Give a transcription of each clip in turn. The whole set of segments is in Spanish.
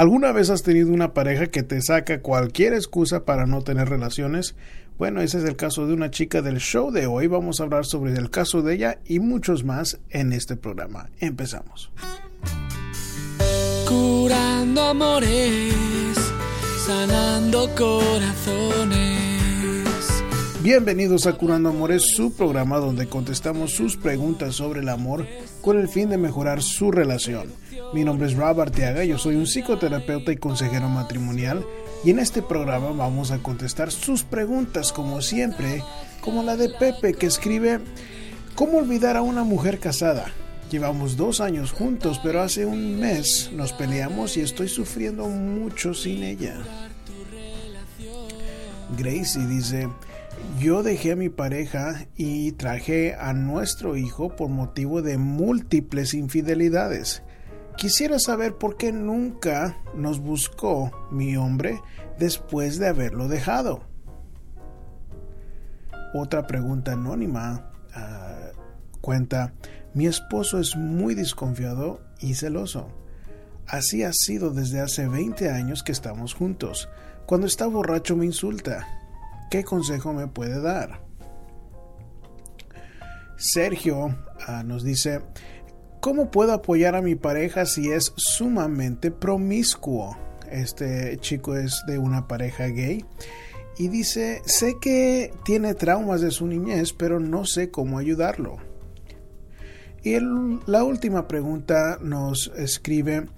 ¿Alguna vez has tenido una pareja que te saca cualquier excusa para no tener relaciones? Bueno, ese es el caso de una chica del show de hoy. Vamos a hablar sobre el caso de ella y muchos más en este programa. Empezamos. Curando amores, sanando corazones. Bienvenidos a Curando Amores, su programa donde contestamos sus preguntas sobre el amor con el fin de mejorar su relación. Mi nombre es Rob Arteaga, yo soy un psicoterapeuta y consejero matrimonial y en este programa vamos a contestar sus preguntas como siempre, como la de Pepe que escribe ¿Cómo olvidar a una mujer casada? Llevamos dos años juntos, pero hace un mes nos peleamos y estoy sufriendo mucho sin ella. Gracie dice, yo dejé a mi pareja y traje a nuestro hijo por motivo de múltiples infidelidades. Quisiera saber por qué nunca nos buscó mi hombre después de haberlo dejado. Otra pregunta anónima ah, cuenta, mi esposo es muy desconfiado y celoso. Así ha sido desde hace 20 años que estamos juntos. Cuando está borracho me insulta. ¿Qué consejo me puede dar? Sergio ah, nos dice, ¿cómo puedo apoyar a mi pareja si es sumamente promiscuo? Este chico es de una pareja gay y dice, sé que tiene traumas de su niñez, pero no sé cómo ayudarlo. Y la última pregunta nos escribe,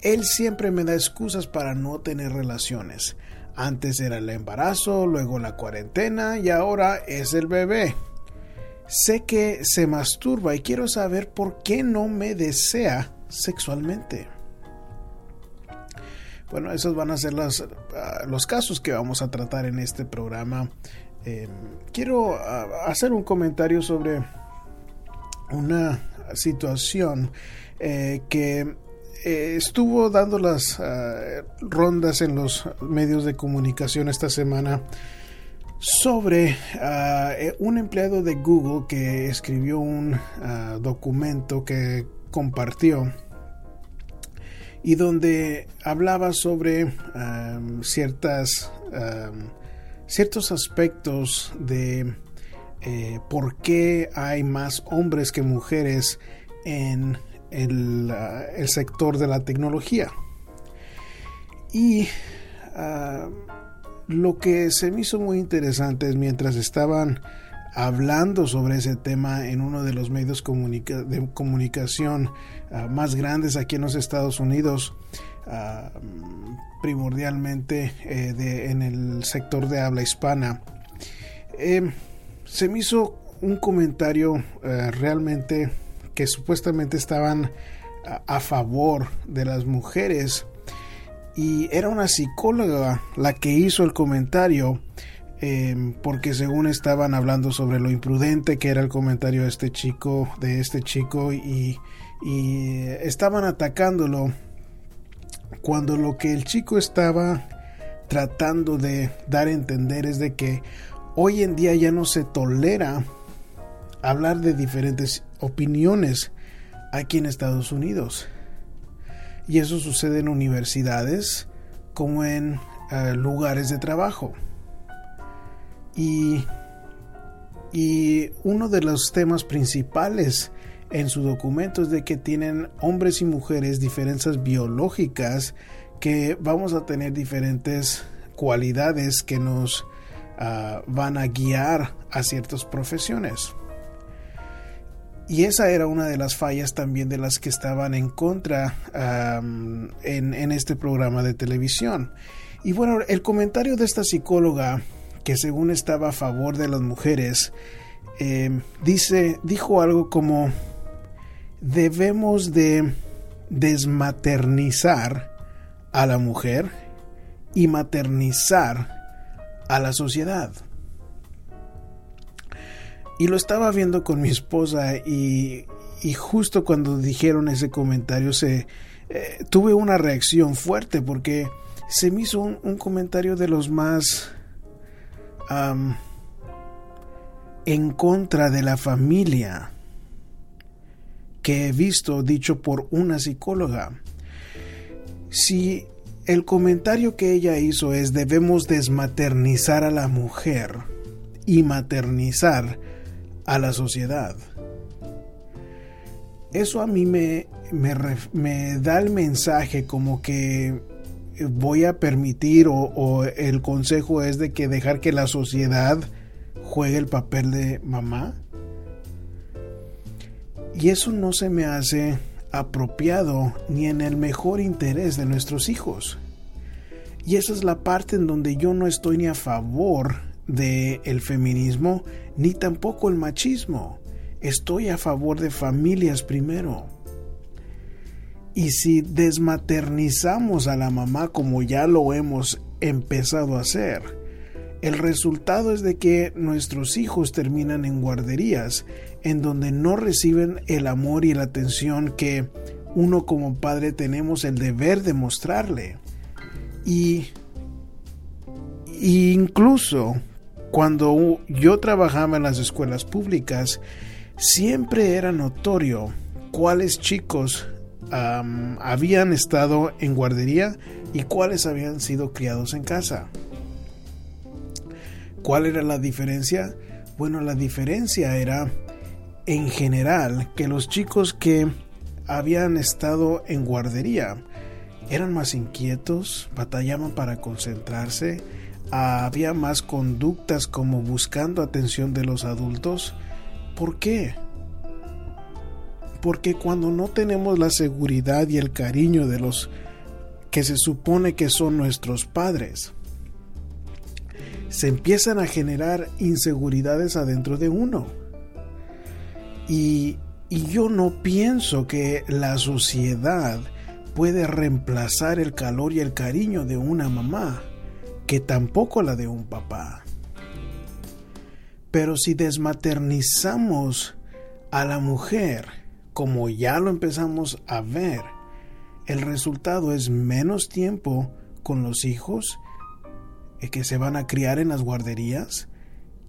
él siempre me da excusas para no tener relaciones. Antes era el embarazo, luego la cuarentena y ahora es el bebé. Sé que se masturba y quiero saber por qué no me desea sexualmente. Bueno, esos van a ser ah, los casos que vamos a tratar en este programa. Em, quiero ah, hacer un comentario sobre una situación eh, que eh, estuvo dando las ah, rondas en los medios de comunicación esta semana sobre ah, eh, un empleado de Google que escribió un ah, documento que compartió y donde hablaba sobre ciertas ciertos aspectos de eh, por qué hay más hombres que mujeres en el, el sector de la tecnología. Y lo que se me hizo muy interesante es mientras estaban hablando sobre ese tema en uno de los medios de comunicación uh, más grandes aquí en los Estados Unidos, uh, primordialmente eh, en el sector de habla hispana, eh, se me hizo un comentario eh, realmente que supuestamente estaban a, favor de las mujeres y era una psicóloga la que hizo el comentario em, porque según estaban hablando sobre lo imprudente que era el comentario de este chico de este chico y, y estaban atacándolo cuando lo que el chico estaba tratando de dar a entender es de que hoy en día ya no se tolera hablar de diferentes opiniones aquí en Estados Unidos. Y eso sucede en universidades como en eh, lugares de trabajo. Y, y uno de los temas principales en su documento es de que tienen hombres y mujeres diferencias biológicas que vamos a tener diferentes cualidades que nos ah, van a guiar a ciertas profesiones. Y esa era una de las fallas también de las que estaban en contra en, este programa de televisión. Y bueno, el comentario de esta psicóloga, que según estaba a favor de las mujeres, em, dice, dijo algo como, debemos de desmaternizar a la mujer y maternizar a la sociedad. Y lo estaba viendo con mi esposa y, justo cuando dijeron ese comentario se eh, tuve una reacción fuerte porque se me hizo un, comentario de los más en contra de la familia que he visto dicho por una psicóloga. Si el comentario que ella hizo es debemos desmaternizar a la mujer y maternizar a la sociedad. Eso a mí me, me, da el mensaje como que voy a permitir o, o, el consejo es de que dejar que la sociedad juegue el papel de mamá. Y eso no se me hace apropiado ni en el mejor interés de nuestros hijos. Y esa es la parte en donde yo no estoy ni a favor del el feminismo ni tampoco el machismo. Estoy a favor de familias primero. Y si desmaternizamos a la mamá como ya lo hemos empezado a hacer, el resultado es de que nuestros hijos terminan en guarderías en donde no reciben el amor y la atención que uno como padre tenemos el deber de mostrarle. Y, incluso cuando yo trabajaba en las escuelas públicas, siempre era notorio cuáles chicos habían estado en guardería y cuáles habían sido criados en casa. ¿Cuál era la diferencia? Bueno, la diferencia era en general que los chicos que habían estado en guardería eran más inquietos, batallaban para concentrarse, había más conductas como buscando atención de los adultos. ¿Por qué? Porque cuando no tenemos la seguridad y el cariño de los que se supone que son nuestros padres, se empiezan a generar inseguridades adentro de uno. Y, yo no pienso que la sociedad puede reemplazar el calor y el cariño de una mamá, que tampoco la de un papá. Pero si desmaternizamos a la mujer, como ya lo empezamos a ver, el resultado es menos tiempo con los hijos que se van a criar en las guarderías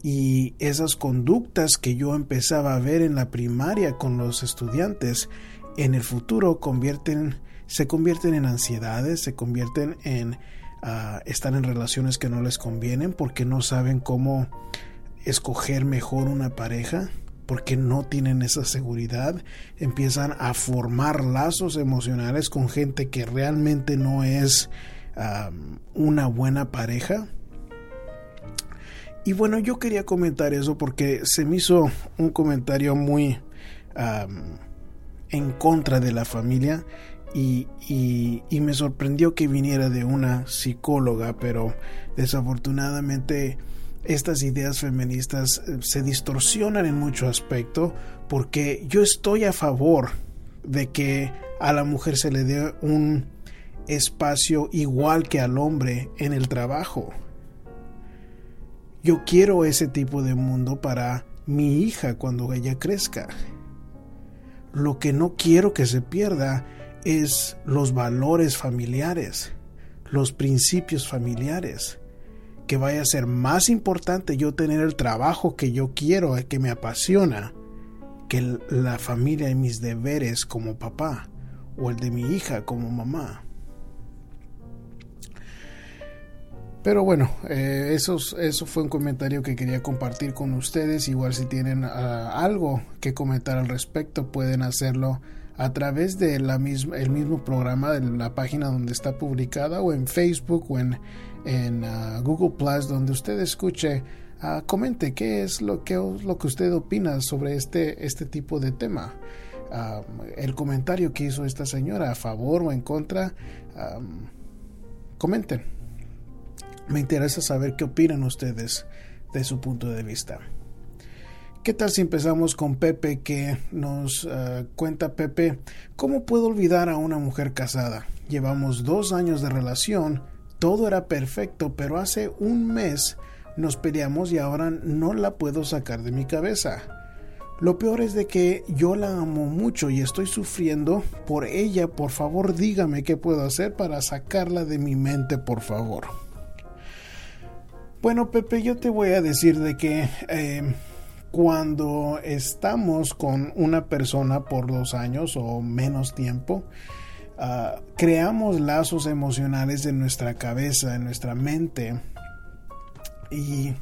y esas conductas que yo empezaba a ver en la primaria con los estudiantes en el futuro se convierten en ansiedades se convierten en uh, estar en relaciones que no les convienen porque no saben cómo escoger mejor una pareja porque no tienen esa seguridad, empiezan a formar lazos emocionales con gente que realmente no es una buena pareja. Y bueno, yo quería comentar eso porque se me hizo un comentario muy en contra de la familia y, me sorprendió que viniera de una psicóloga, pero desafortunadamente estas ideas feministas eh, se distorsionan en mucho aspecto porque yo estoy a favor de que a la mujer se le dé un espacio igual que al hombre en el trabajo. Yo quiero ese tipo de mundo para mi hija cuando ella crezca. Lo que no quiero que se pierda es los valores familiares, los principios familiares. Que vaya a ser más importante yo tener el trabajo que yo quiero, que me apasiona, que la familia y mis deberes como papá o el de mi hija como mamá. Pero bueno, eh, eso, fue un comentario que quería compartir con ustedes. Igual si tienen ah, algo que comentar al respecto, pueden hacerlo a través de la misma, el mismo programa de la página donde está publicada o en Facebook o en, en ah, Google Plus donde usted escuche. Uh, comente qué es lo que, lo que usted opina sobre este, este tipo de tema. el comentario que hizo esta señora a favor o en contra, comenten. Me interesa saber qué opinan ustedes de su punto de vista. ¿Qué tal si empezamos con Pepe que nos eh, cuenta Pepe cómo puedo olvidar a una mujer casada? Llevamos dos años de relación, todo era perfecto, pero hace un mes nos peleamos y ahora no la puedo sacar de mi cabeza. Lo peor es de que yo la amo mucho y estoy sufriendo por ella. Por favor, dígame qué puedo hacer para sacarla de mi mente, por favor. Bueno, Pepe, yo te voy a decir de que eh, cuando estamos con una persona por dos años o menos tiempo, ah, creamos lazos emocionales en nuestra cabeza, en nuestra mente. Y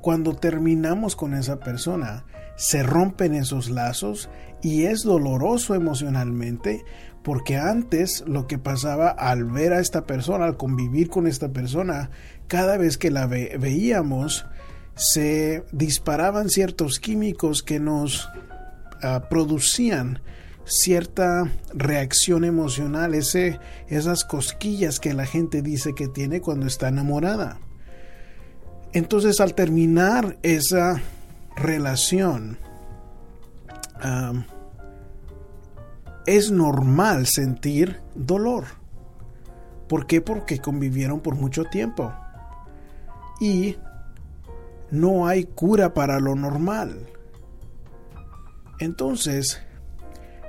cuando terminamos con esa persona, se rompen esos lazos y es doloroso emocionalmente porque antes lo que pasaba al ver a esta persona, al convivir con esta persona, cada vez que la veíamos, se disparaban ciertos químicos que nos ah, producían cierta reacción emocional, esas cosquillas que la gente dice que tiene cuando está enamorada. Entonces al terminar esa relación, es normal sentir dolor. ¿Por qué? Porque convivieron por mucho tiempo. Y no hay cura para lo normal. Entonces,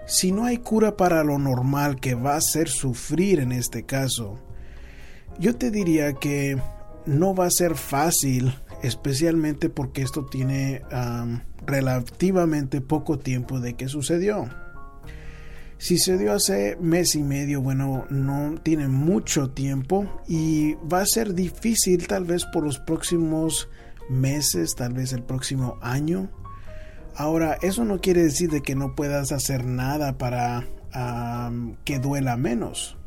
si no hay cura para lo normal que va a hacer sufrir en este caso, yo te diría que no va a ser fácil, especialmente porque esto tiene relativamente poco tiempo de que sucedió. Si se dio hace mes y medio, bueno, no tiene mucho tiempo y va a ser difícil tal vez por los próximos meses, tal vez el próximo año. Ahora, eso no quiere decir de que no puedas hacer nada para que duela menos.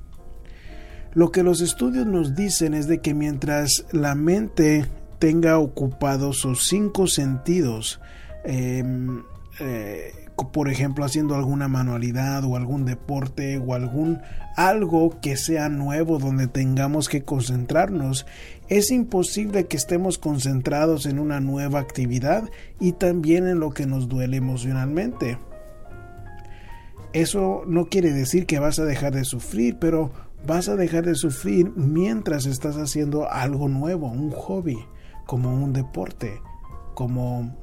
Lo que los estudios nos dicen es de que mientras la mente tenga ocupados sus cinco sentidos, em, eh, por ejemplo haciendo alguna manualidad o algún deporte o algún algo que sea nuevo donde tengamos que concentrarnos, es imposible que estemos concentrados en una nueva actividad y también en lo que nos duele emocionalmente. Eso no quiere decir que vas a dejar de sufrir, pero vas a dejar de sufrir mientras estás haciendo algo nuevo, un hobby, como un deporte, como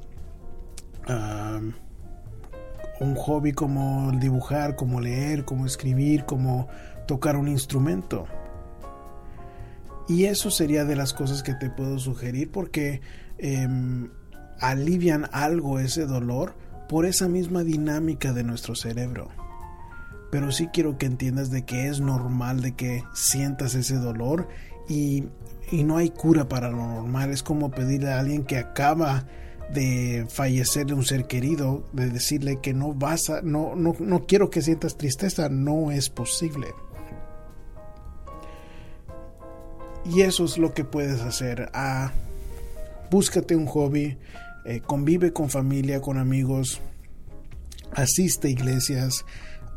un hobby como dibujar, como leer, como escribir, como tocar un instrumento. Y eso sería de las cosas que te puedo sugerir porque em, alivian algo ese dolor por esa misma dinámica de nuestro cerebro. Pero sí quiero que entiendas de que es normal de que sientas ese dolor y, y no hay cura para lo normal. Es como pedirle a alguien que acaba de fallecer de un ser querido, de decirle que no vas a, no, no, no quiero que sientas tristeza, no es posible. Y eso es lo que puedes hacer. Ah, búscate un hobby, eh, convive con familia, con amigos, asiste a iglesias,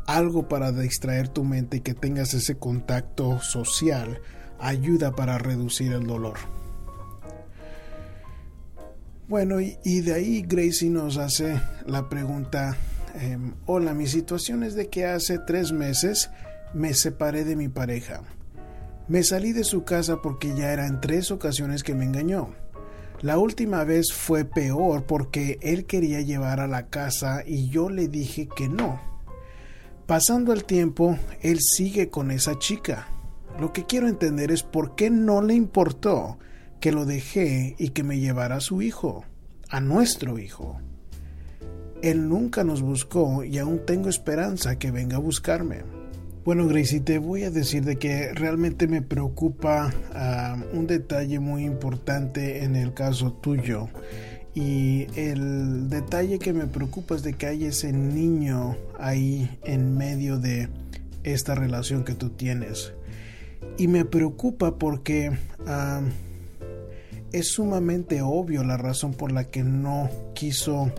algo para distraer tu mente y que tengas ese contacto social ayuda para reducir el dolor. Bueno, y, de ahí Gracie nos hace la pregunta, em, hola, mi situación es de que hace tres meses me separé de mi pareja. Me salí de su casa porque ya eran tres ocasiones que me engañó. La última vez fue peor porque él quería llevar a la casa y yo le dije que no. Pasando el tiempo, él sigue con esa chica. Lo que quiero entender es por qué no le importó que lo dejé y que me llevara a su hijo, a nuestro hijo. Él nunca nos buscó y aún tengo esperanza que venga a buscarme. Bueno, Gracie, te voy a decir de que realmente me preocupa ah, un detalle muy importante en el caso tuyo. Y el detalle que me preocupa es de que hay ese niño ahí en medio de esta relación que tú tienes. Y me preocupa porque ah, es sumamente obvio la razón por la que no quiso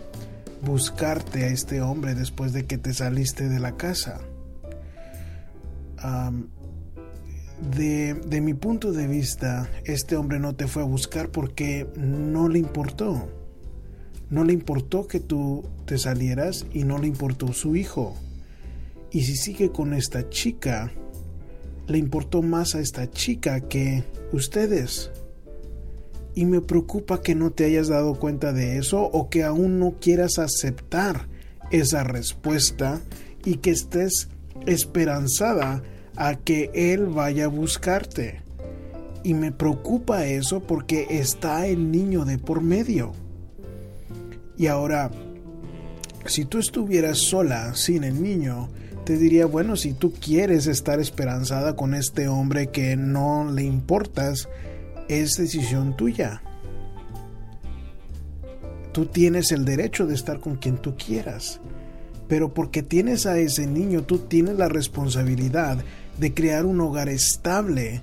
buscarte a este hombre después de que te saliste de la casa. de, de, mi punto de vista, este hombre no te fue a buscar porque no le importó. No le importó que tú te salieras y no le importó su hijo. Y si sigue con esta chica, le importó más a esta chica que ustedes y me preocupa que no te hayas dado cuenta de eso o que aún no quieras aceptar esa respuesta y que estés esperanzada a que Él vaya a buscarte. Y me preocupa eso porque está el niño de por medio. Y ahora, si tú estuvieras sola sin el niño, te diría, bueno, si tú quieres estar esperanzada con este hombre que no le importas, es decisión tuya. Tú tienes el derecho de estar con quien tú quieras. Pero porque tienes a ese niño, tú tienes la responsabilidad de crear un hogar estable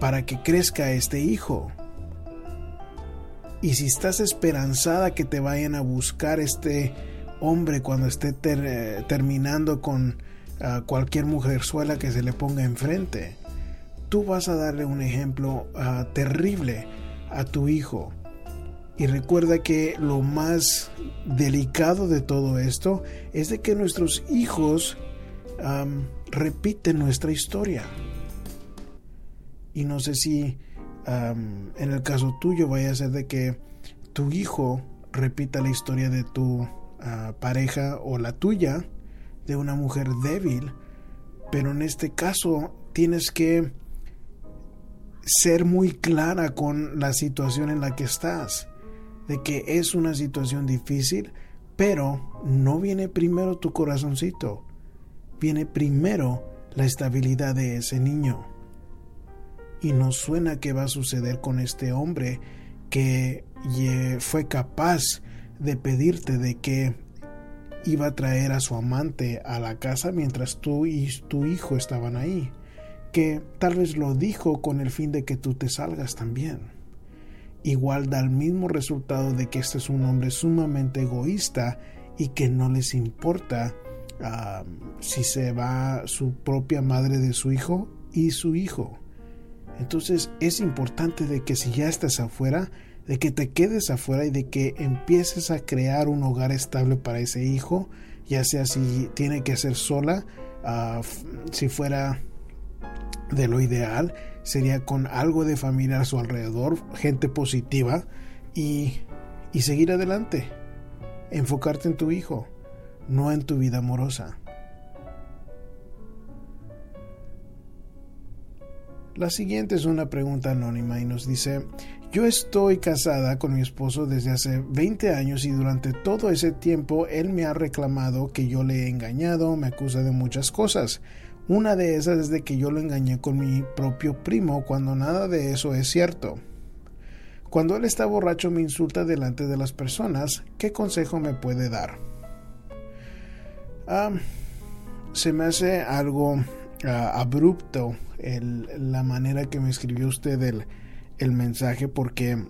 para que crezca este hijo. Y si estás esperanzada que te vayan a buscar este hombre cuando esté terminando con ah, cualquier mujerzuela que se le ponga enfrente, tú vas a darle un ejemplo ah, terrible a tu hijo. Y recuerda que lo más delicado de todo esto es de que nuestros hijos repiten nuestra historia. Y no sé si en el caso tuyo vaya a ser de que tu hijo repita la historia de tu ah, pareja o la tuya de una mujer débil. Pero en este caso tienes que ser muy clara con la situación en la que estás. De que es una situación difícil, pero no viene primero tu corazoncito. Viene primero la estabilidad de ese niño. Y nos suena que va a suceder con este hombre que fue capaz de pedirte de que iba a traer a su amante a la casa mientras tú y tu hijo estaban ahí, que tal vez lo dijo con el fin de que tú te salgas también. Igual da el mismo resultado de que este es un hombre sumamente egoísta y que no les importa si se va su propia madre de su hijo y su hijo. Entonces es importante de que si ya estás afuera, de que te quedes afuera y de que empieces a crear un hogar estable para ese hijo, ya sea si tiene que ser sola, ah, si fuera de lo ideal, sería con algo de familia a su alrededor, gente positiva y, y seguir adelante, enfocarte en tu hijo, no en tu vida amorosa. La siguiente es una pregunta anónima y nos dice, yo estoy casada con mi esposo desde hace 20 años y durante todo ese tiempo él me ha reclamado que yo le he engañado, me acusa de muchas cosas. Una de esas es de que yo lo engañé con mi propio primo cuando nada de eso es cierto. Cuando él está borracho me insulta delante de las personas, ¿qué consejo me puede dar? Ah, se me hace algo ah, abrupto la manera que me escribió usted el, el mensaje porque,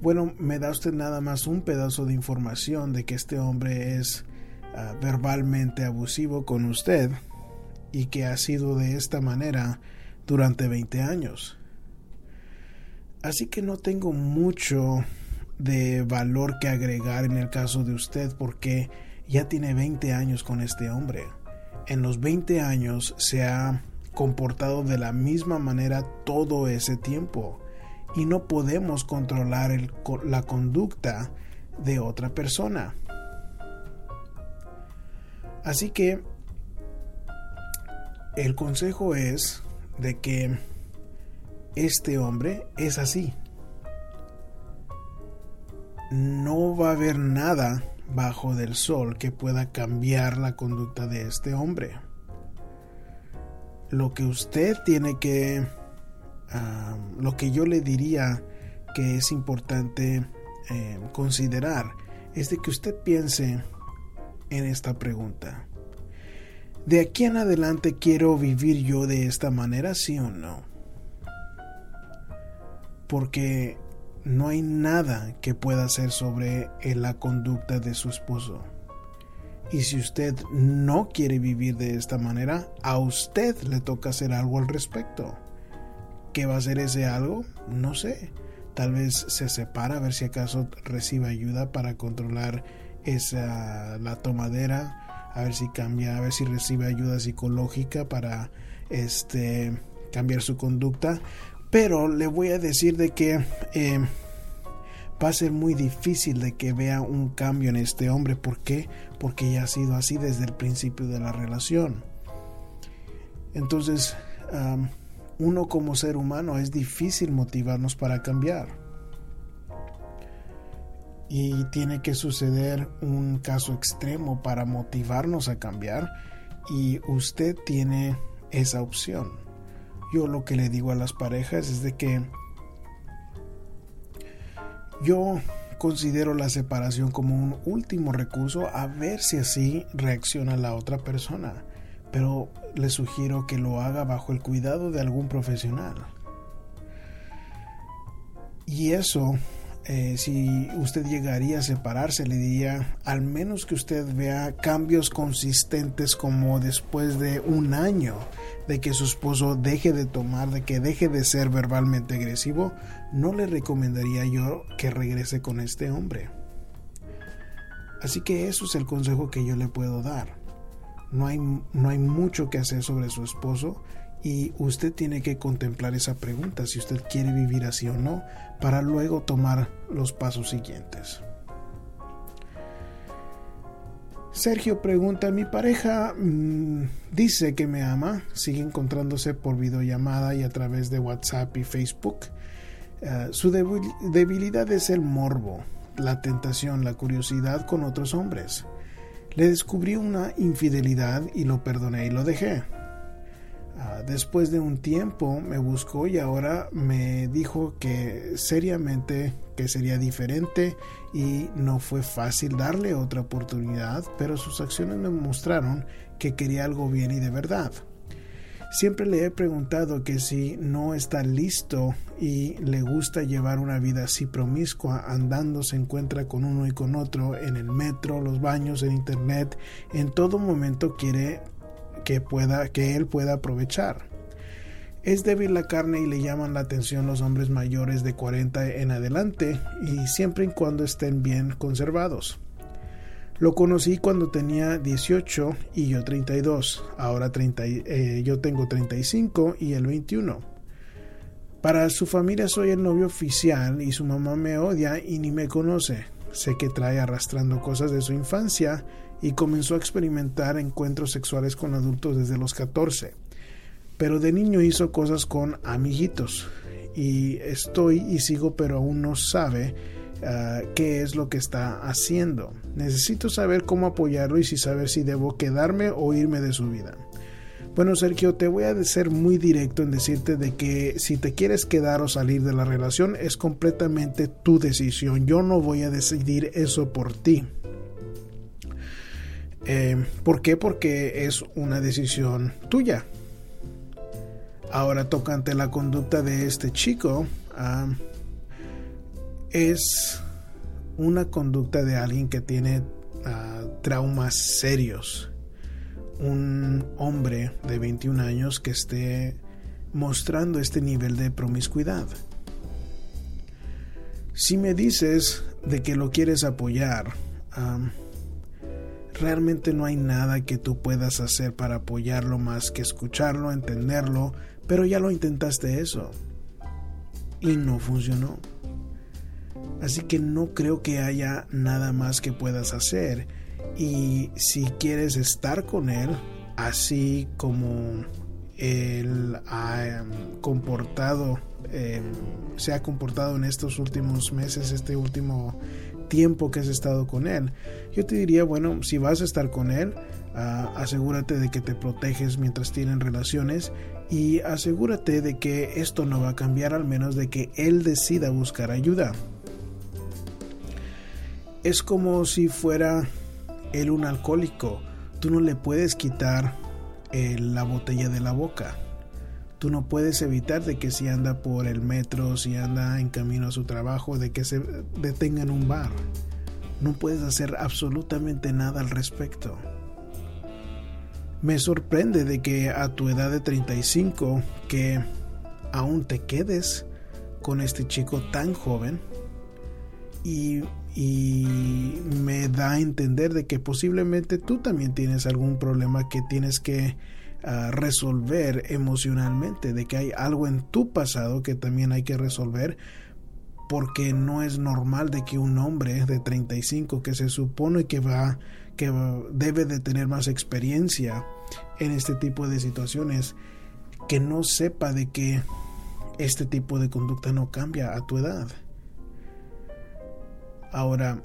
bueno, me da usted nada más un pedazo de información de que este hombre es ah, verbalmente abusivo con usted y que ha sido de esta manera durante 20 años. Así que no tengo mucho de valor que agregar en el caso de usted porque ya tiene 20 años con este hombre en los 20 años se ha comportado de la misma manera todo ese tiempo y no podemos controlar la conducta de otra persona. Así que el consejo es de que este hombre es así. No va a haber nada bajo del sol que pueda cambiar la conducta de este hombre. Lo que usted tiene que, lo que yo le diría que es importante eh, considerar es de que usted piense en esta pregunta. ¿De aquí en adelante quiero vivir yo de esta manera, sí o no? Porque no hay nada que pueda hacer sobre la conducta de su esposo. Y si usted no quiere vivir de esta manera, a usted le toca hacer algo al respecto. ¿Qué va a hacer ese algo? No sé. Tal vez se separa a ver si acaso recibe ayuda para controlar esa la tomadera, a ver si cambia, a ver si recibe ayuda psicológica para este cambiar su conducta pero le voy a decir de que eh, va a ser muy difícil de que vea un cambio en este hombre. ¿Por qué? Porque ya ha sido así desde el principio de la relación. Entonces, uno como ser humano es difícil motivarnos para cambiar. Y tiene que suceder un caso extremo para motivarnos a cambiar y usted tiene esa opción. Yo lo que le digo a las parejas es de que yo considero la separación como un último recurso a ver si así reacciona la otra persona, pero le sugiero que lo haga bajo el cuidado de algún profesional. Y eso eh, si usted llegaría a separarse, le diría al menos que usted vea cambios consistentes como después de un año de que su esposo deje de tomar, de que deje de ser verbalmente agresivo, no le recomendaría yo que regrese con este hombre. Así que eso es el consejo que yo le puedo dar. No hay, no hay mucho que hacer sobre su esposo y usted tiene que contemplar esa pregunta si usted quiere vivir así o no para luego tomar los pasos siguientes. Sergio pregunta, mi pareja mm, dice que me ama, sigue encontrándose por videollamada y a través de WhatsApp y Facebook. Eh, su debilidad es el morbo, la tentación, la curiosidad con otros hombres. Le descubrí una infidelidad y lo perdoné y lo dejé. Ah, después de un tiempo me buscó y ahora me dijo que seriamente que sería diferente y no fue fácil darle otra oportunidad, pero sus acciones me mostraron que quería algo bien y de verdad. Siempre le he preguntado que si no está listo y le gusta llevar una vida así promiscua, andando se encuentra con uno y con otro en el metro, los baños, en internet, en todo momento quiere que, pueda, que él pueda aprovechar. Es débil la carne y le llaman la atención los hombres mayores de 40 en adelante y siempre y cuando estén bien conservados. Lo conocí cuando tenía 18 y yo 32. Ahora 30, eh, yo tengo 35 y él 21. Para su familia soy el novio oficial y su mamá me odia y ni me conoce. Sé que trae arrastrando cosas de su infancia y comenzó a experimentar encuentros sexuales con adultos desde los 14. Pero de niño hizo cosas con amiguitos y estoy y sigo pero aún no sabe ah, qué es lo que está haciendo. Necesito saber cómo apoyarlo y si saber si debo quedarme o irme de su vida. Bueno, Sergio, te voy a ser muy directo en decirte de que si te quieres quedar o salir de la relación es completamente tu decisión. Yo no voy a decidir eso por ti. Eh, ¿Por qué? Porque es una decisión tuya. Ahora tocante la conducta de este chico, es una conducta de alguien que tiene ah, traumas serios. Un hombre de 21 años que esté mostrando este nivel de promiscuidad. Si me dices de que lo quieres apoyar, realmente no hay nada que tú puedas hacer para apoyarlo más que escucharlo, entenderlo, pero ya lo intentaste eso y no funcionó. Así que no creo que haya nada más que puedas hacer y si quieres estar con él, así como él ha em, comportado, em, se ha comportado en estos últimos meses, este último tiempo que has estado con él. Yo te diría, bueno, si vas a estar con él, ah, asegúrate de que te proteges mientras tienen relaciones y asegúrate de que esto no va a cambiar al menos de que él decida buscar ayuda. Es como si fuera él un alcohólico. Tú no le puedes quitar eh, la botella de la boca tú no puedes evitar de que si anda por el metro, si anda en camino a su trabajo, de que se detenga en un bar. No puedes hacer absolutamente nada al respecto. Me sorprende de que a tu edad de 35 que aún te quedes con este chico tan joven y, y, me da a entender de que posiblemente tú también tienes algún problema que tienes que resolver emocionalmente, de que hay algo en tu pasado que también hay que resolver, porque no es normal de que un hombre de 35 que se supone que va que debe de tener más experiencia en este tipo de situaciones que no sepa de que este tipo de conducta no cambia a tu edad. Ahora,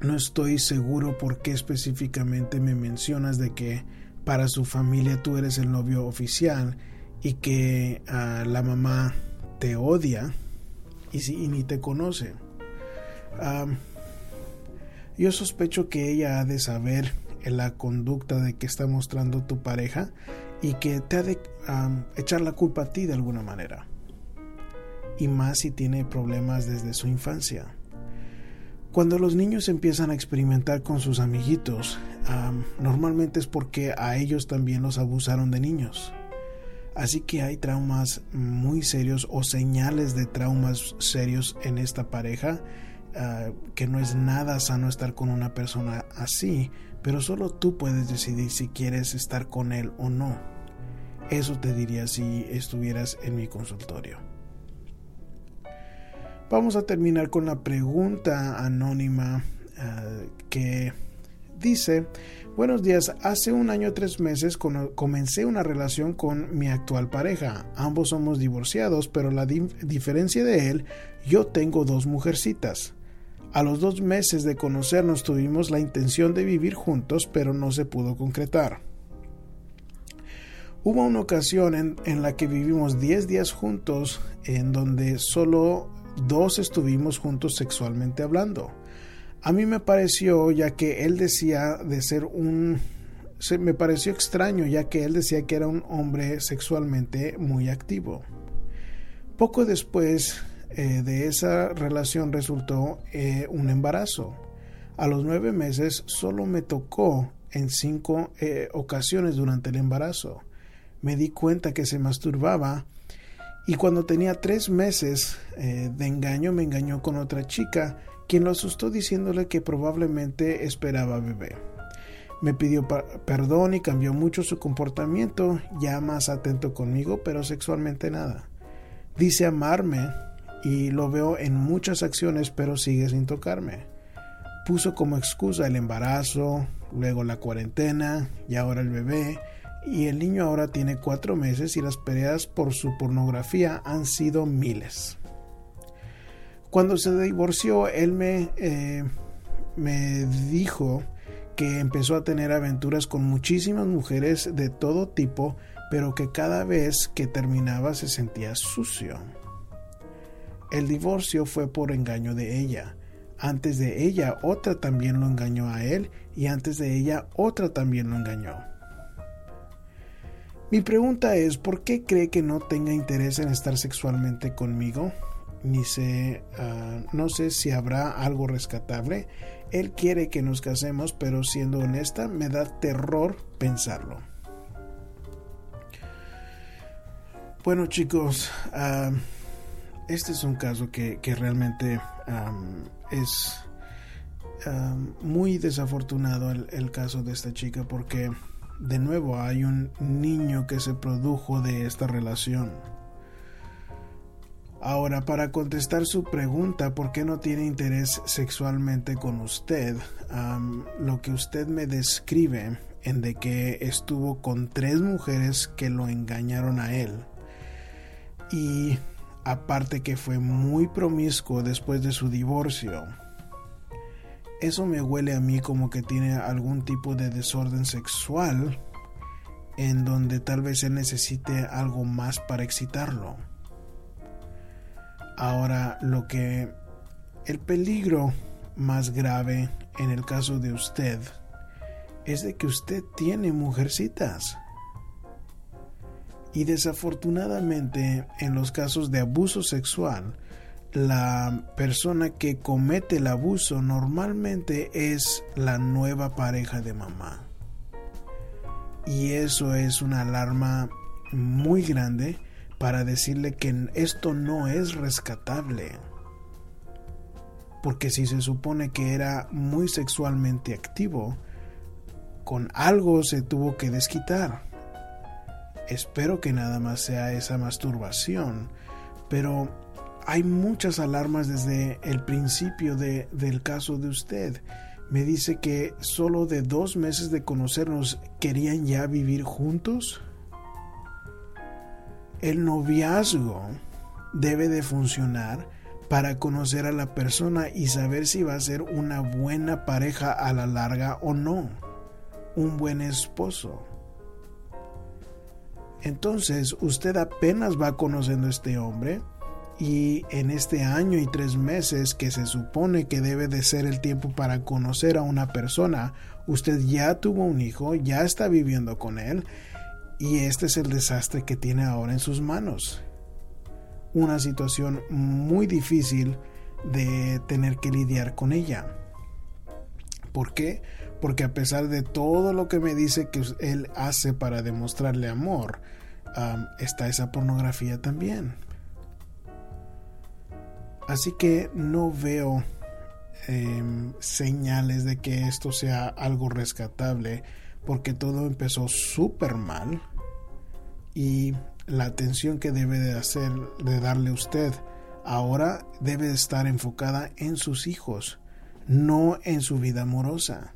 no estoy seguro por qué específicamente me mencionas de que para su familia tú eres el novio oficial y que ah, la mamá te odia y, si, ni te conoce. yo sospecho que ella ha de saber la conducta de que está mostrando tu pareja y que te ha de echar la culpa a ti de alguna manera. Y más si tiene problemas desde su infancia. Cuando los niños empiezan a experimentar con sus amiguitos, normalmente es porque a ellos también los abusaron de niños. Así que hay traumas muy serios o señales de traumas serios en esta pareja, ah, que no es nada sano estar con una persona así, pero solo tú puedes decidir si quieres estar con él o no. Eso te diría si estuvieras en mi consultorio. Vamos a terminar con la pregunta anónima ah, que dice, buenos días, hace un año tres meses comencé una relación con mi actual pareja. Ambos somos divorciados, pero la diferencia de él, yo tengo dos mujercitas. A los dos meses de conocernos tuvimos la intención de vivir juntos, pero no se pudo concretar. Hubo una ocasión en la que vivimos 10 días juntos, en donde solo dos estuvimos juntos sexualmente hablando. A mí me pareció, ya que él decía de ser un... Me pareció extraño, ya que él decía que era un hombre sexualmente muy activo. Poco después eh, de esa relación resultó eh, un embarazo. A los nueve meses solo me tocó en cinco eh, ocasiones durante el embarazo. Me di cuenta que se masturbaba y cuando tenía tres meses eh, de engaño me engañó con otra chica, quien lo asustó diciéndole que probablemente esperaba bebé. Me pidió perdón y cambió mucho su comportamiento, ya más atento conmigo, pero sexualmente nada. Dice amarme y lo veo en muchas acciones, pero sigue sin tocarme. Puso como excusa el embarazo, luego la cuarentena y ahora el bebé, y el niño ahora tiene cuatro meses y las peleas por su pornografía han sido miles. Cuando se divorció, él me, eh, me dijo que empezó a tener aventuras con muchísimas mujeres de todo tipo, pero que cada vez que terminaba se sentía sucio. El divorcio fue por engaño de ella. Antes de ella otra también lo engañó a él y antes de ella otra también lo engañó. Mi pregunta es, ¿por qué cree que no tenga interés en estar sexualmente conmigo? Ni sé, ah, no sé si habrá algo rescatable. Él quiere que nos casemos, pero siendo honesta, me da terror pensarlo. Bueno chicos, ah, este es un caso que, realmente es muy desafortunado el caso de esta chica porque de nuevo hay un niño que se produjo de esta relación. Ahora, para contestar su pregunta, ¿por qué no tiene interés sexualmente con usted? lo que usted me describe en de que estuvo con tres mujeres que lo engañaron a él. Y aparte que fue muy promiscuo después de su divorcio eso me huele a mí como que tiene algún tipo de desorden sexual en donde tal vez él necesite algo más para excitarlo. Ahora, lo que el peligro más grave en el caso de usted es de que usted tiene mujercitas. Y desafortunadamente en los casos de abuso sexual, la persona que comete el abuso normalmente es la nueva pareja de mamá. Y eso es una alarma muy grande para decirle que esto no es rescatable. Porque si se supone que era muy sexualmente activo, con algo se tuvo que desquitar. Espero que nada más sea esa masturbación, pero hay muchas alarmas desde el principio del caso de usted. Me dice que solo de dos meses de conocernos querían ya vivir juntos. El noviazgo debe de funcionar para conocer a la persona y saber si va a ser una buena pareja a la larga o no, un buen esposo. Entonces usted apenas va conociendo a este hombre y en este año y tres meses que se supone que debe de ser el tiempo para conocer a una persona, usted ya tuvo un hijo, ya está viviendo con él y este es el desastre que tiene ahora en sus manos. Una situación muy difícil de tener que lidiar con ella. ¿Por qué? Porque a pesar de todo lo que me dice que él hace para demostrarle amor, está esa pornografía también. Así que no veo em, señales de que esto sea algo rescatable porque todo empezó súper mal y la atención que debe de hacer de darle usted ahora debe estar enfocada en sus hijos, no en su vida amorosa.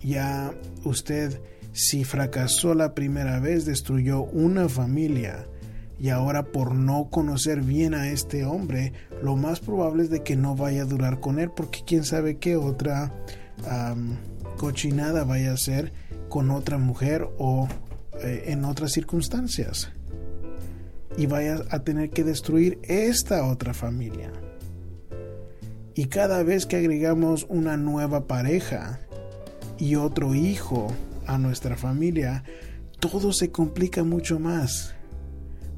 Ya usted si fracasó la primera vez destruyó una familia y ahora por no conocer bien a este hombre, lo más probable es de que no vaya a durar con él, porque quién sabe qué otra cochinada vaya a ser con otra mujer o eh, en otras circunstancias. Y vaya a tener que destruir esta otra familia. Y cada vez que agregamos una nueva pareja y otro hijo a nuestra familia, todo se complica mucho más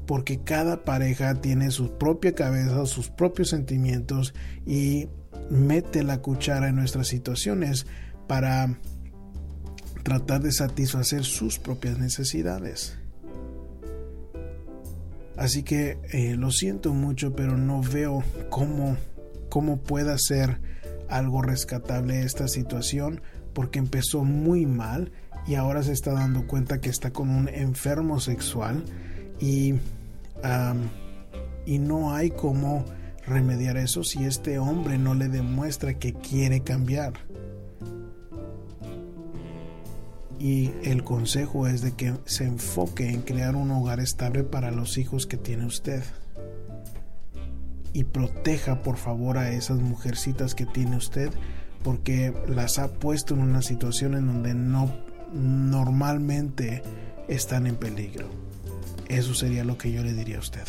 porque cada pareja tiene su propia cabeza, sus propios sentimientos y mete la cuchara en nuestras situaciones para tratar de satisfacer sus propias necesidades. Así que eh, lo siento mucho, pero no veo cómo, cómo pueda ser algo rescatable esta situación, porque empezó muy mal y ahora se está dando cuenta que está con un enfermo sexual y y no hay cómo remediar eso si este hombre no le demuestra que quiere cambiar. Y el consejo es de que se enfoque en crear un hogar estable para los hijos que tiene usted. Y proteja por favor a esas mujercitas que tiene usted porque las ha puesto en una situación en donde no normalmente están en peligro. Eso sería lo que yo le diría a usted.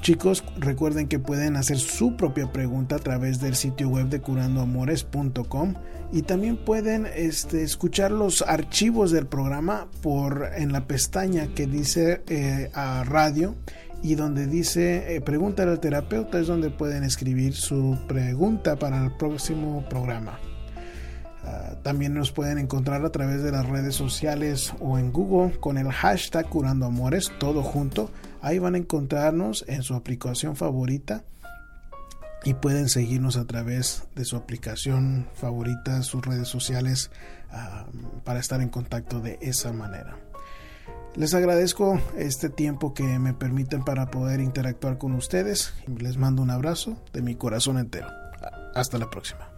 Chicos, recuerden que pueden hacer su propia pregunta a través del sitio web de curandoamores.com y también pueden este, escuchar los archivos del programa por en la pestaña que dice eh, a radio y donde dice eh, pregunta al terapeuta es donde pueden escribir su pregunta para el próximo programa. Ah, también nos pueden encontrar a través de las redes sociales o en Google con el hashtag Curando Amores, todo junto. Ahí van a encontrarnos en su aplicación favorita y pueden seguirnos a través de su aplicación favorita, sus redes sociales, ah, para estar en contacto de esa manera. Les agradezco este tiempo que me permiten para poder interactuar con ustedes les mando un abrazo de mi corazón entero. Hasta la próxima